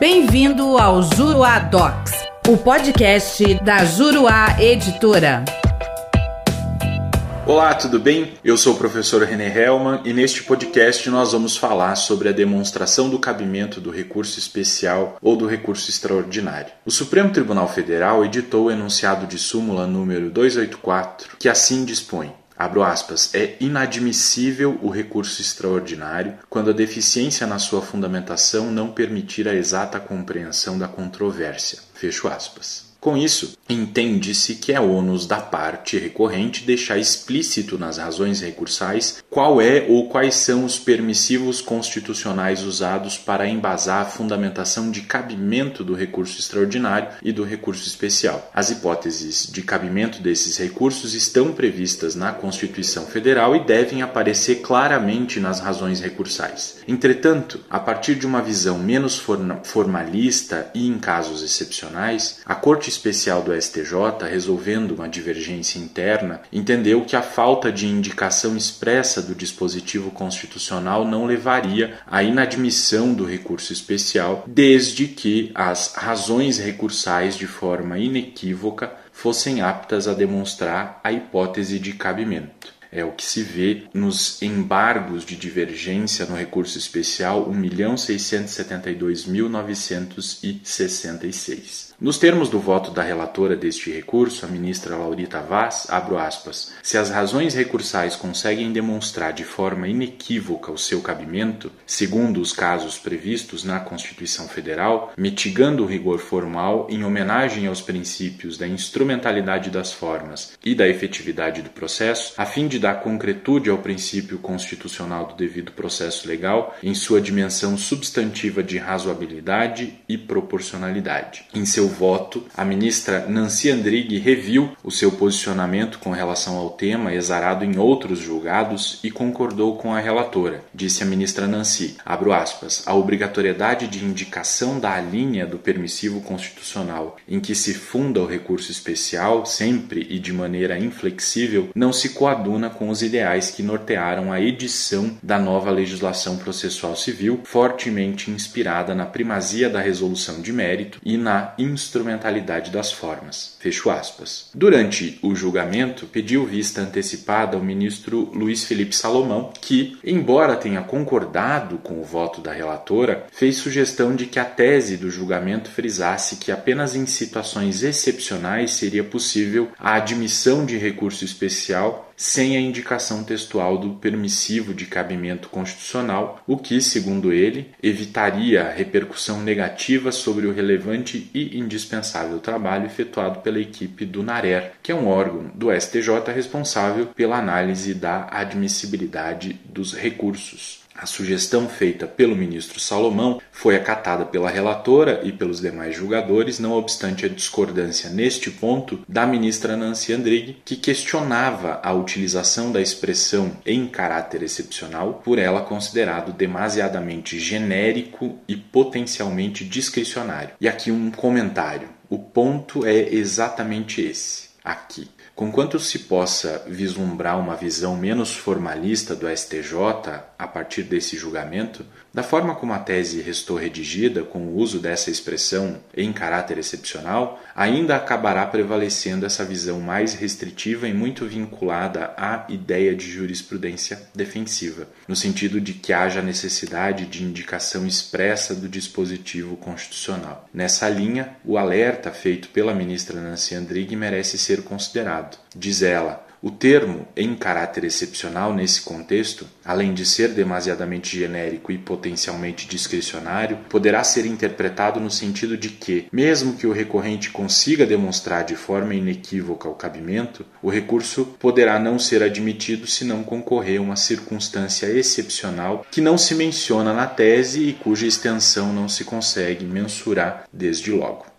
Bem-vindo ao Juruá Docs, o podcast da Juruá Editora. Olá, tudo bem? Eu sou o professor René Hellman e neste podcast nós vamos falar sobre a demonstração do cabimento do recurso especial ou do recurso extraordinário. O Supremo Tribunal Federal editou o enunciado de súmula número 284, que assim dispõe: abro aspas, é inadmissível o recurso extraordinário quando a deficiência na sua fundamentação não permitir a exata compreensão da controvérsia. Fecho aspas. Com isso, entende-se que é ônus da parte recorrente deixar explícito nas razões recursais qual é ou quais são os permissivos constitucionais usados para embasar a fundamentação de cabimento do recurso extraordinário e do recurso especial. As hipóteses de cabimento desses recursos estão previstas na Constituição Federal e devem aparecer claramente nas razões recursais. Entretanto, a partir de uma visão menos formalista e em casos excepcionais, a Corte Especial do STJ, resolvendo uma divergência interna, entendeu que a falta de indicação expressa do dispositivo constitucional não levaria à inadmissão do recurso especial, desde que as razões recursais, de forma inequívoca, fossem aptas a demonstrar a hipótese de cabimento. É o que se vê nos embargos de divergência no recurso especial 1.672.966. Nos termos do voto da relatora deste recurso, a ministra Laurita Vaz, abro aspas, se as razões recursais conseguem demonstrar de forma inequívoca o seu cabimento, segundo os casos previstos na Constituição Federal, mitigando o rigor formal em homenagem aos princípios da instrumentalidade das formas e da efetividade do processo, a fim de dar concretude ao princípio constitucional do devido processo legal em sua dimensão substantiva de razoabilidade e proporcionalidade. Em seu voto, a ministra Nancy Andrighi reviu o seu posicionamento com relação ao tema exarado em outros julgados e concordou com a relatora. Disse a ministra Nancy, abro aspas, a obrigatoriedade de indicação da linha do permissivo constitucional em que se funda o recurso especial, sempre e de maneira inflexível, não se coaduna com os ideais que nortearam a edição da nova legislação processual civil, fortemente inspirada na primazia da resolução de mérito e na instrumentalidade das formas. Fecho aspas. Durante o julgamento, pediu vista antecipada ao ministro Luiz Felipe Salomão, que, embora tenha concordado com o voto da relatora, fez sugestão de que a tese do julgamento frisasse que apenas em situações excepcionais seria possível a admissão de recurso especial sem a indicação textual do permissivo de cabimento constitucional, o que, segundo ele, evitaria repercussão negativa sobre o relevante e indispensável trabalho efetuado pela equipe do NARER, que é um órgão do STJ responsável pela análise da admissibilidade dos recursos. A sugestão feita pelo ministro Salomão foi acatada pela relatora e pelos demais julgadores, não obstante a discordância neste ponto da ministra Nancy Andrighi, que questionava a utilização da expressão em caráter excepcional, por ela considerado demasiadamente genérico e potencialmente discricionário. E aqui um comentário. O ponto é exatamente esse, aqui. Conquanto se possa vislumbrar uma visão menos formalista do STJ a partir desse julgamento, da forma como a tese restou redigida com o uso dessa expressão em caráter excepcional, ainda acabará prevalecendo essa visão mais restritiva e muito vinculada à ideia de jurisprudência defensiva, no sentido de que haja necessidade de indicação expressa do dispositivo constitucional. Nessa linha, o alerta feito pela ministra Nancy Andrighi merece ser considerado Diz ela: o termo, em caráter excepcional nesse contexto, além de ser demasiadamente genérico e potencialmente discricionário, poderá ser interpretado no sentido de que, mesmo que o recorrente consiga demonstrar de forma inequívoca o cabimento, o recurso poderá não ser admitido se não concorrer uma circunstância excepcional que não se menciona na tese e cuja extensão não se consegue mensurar desde logo.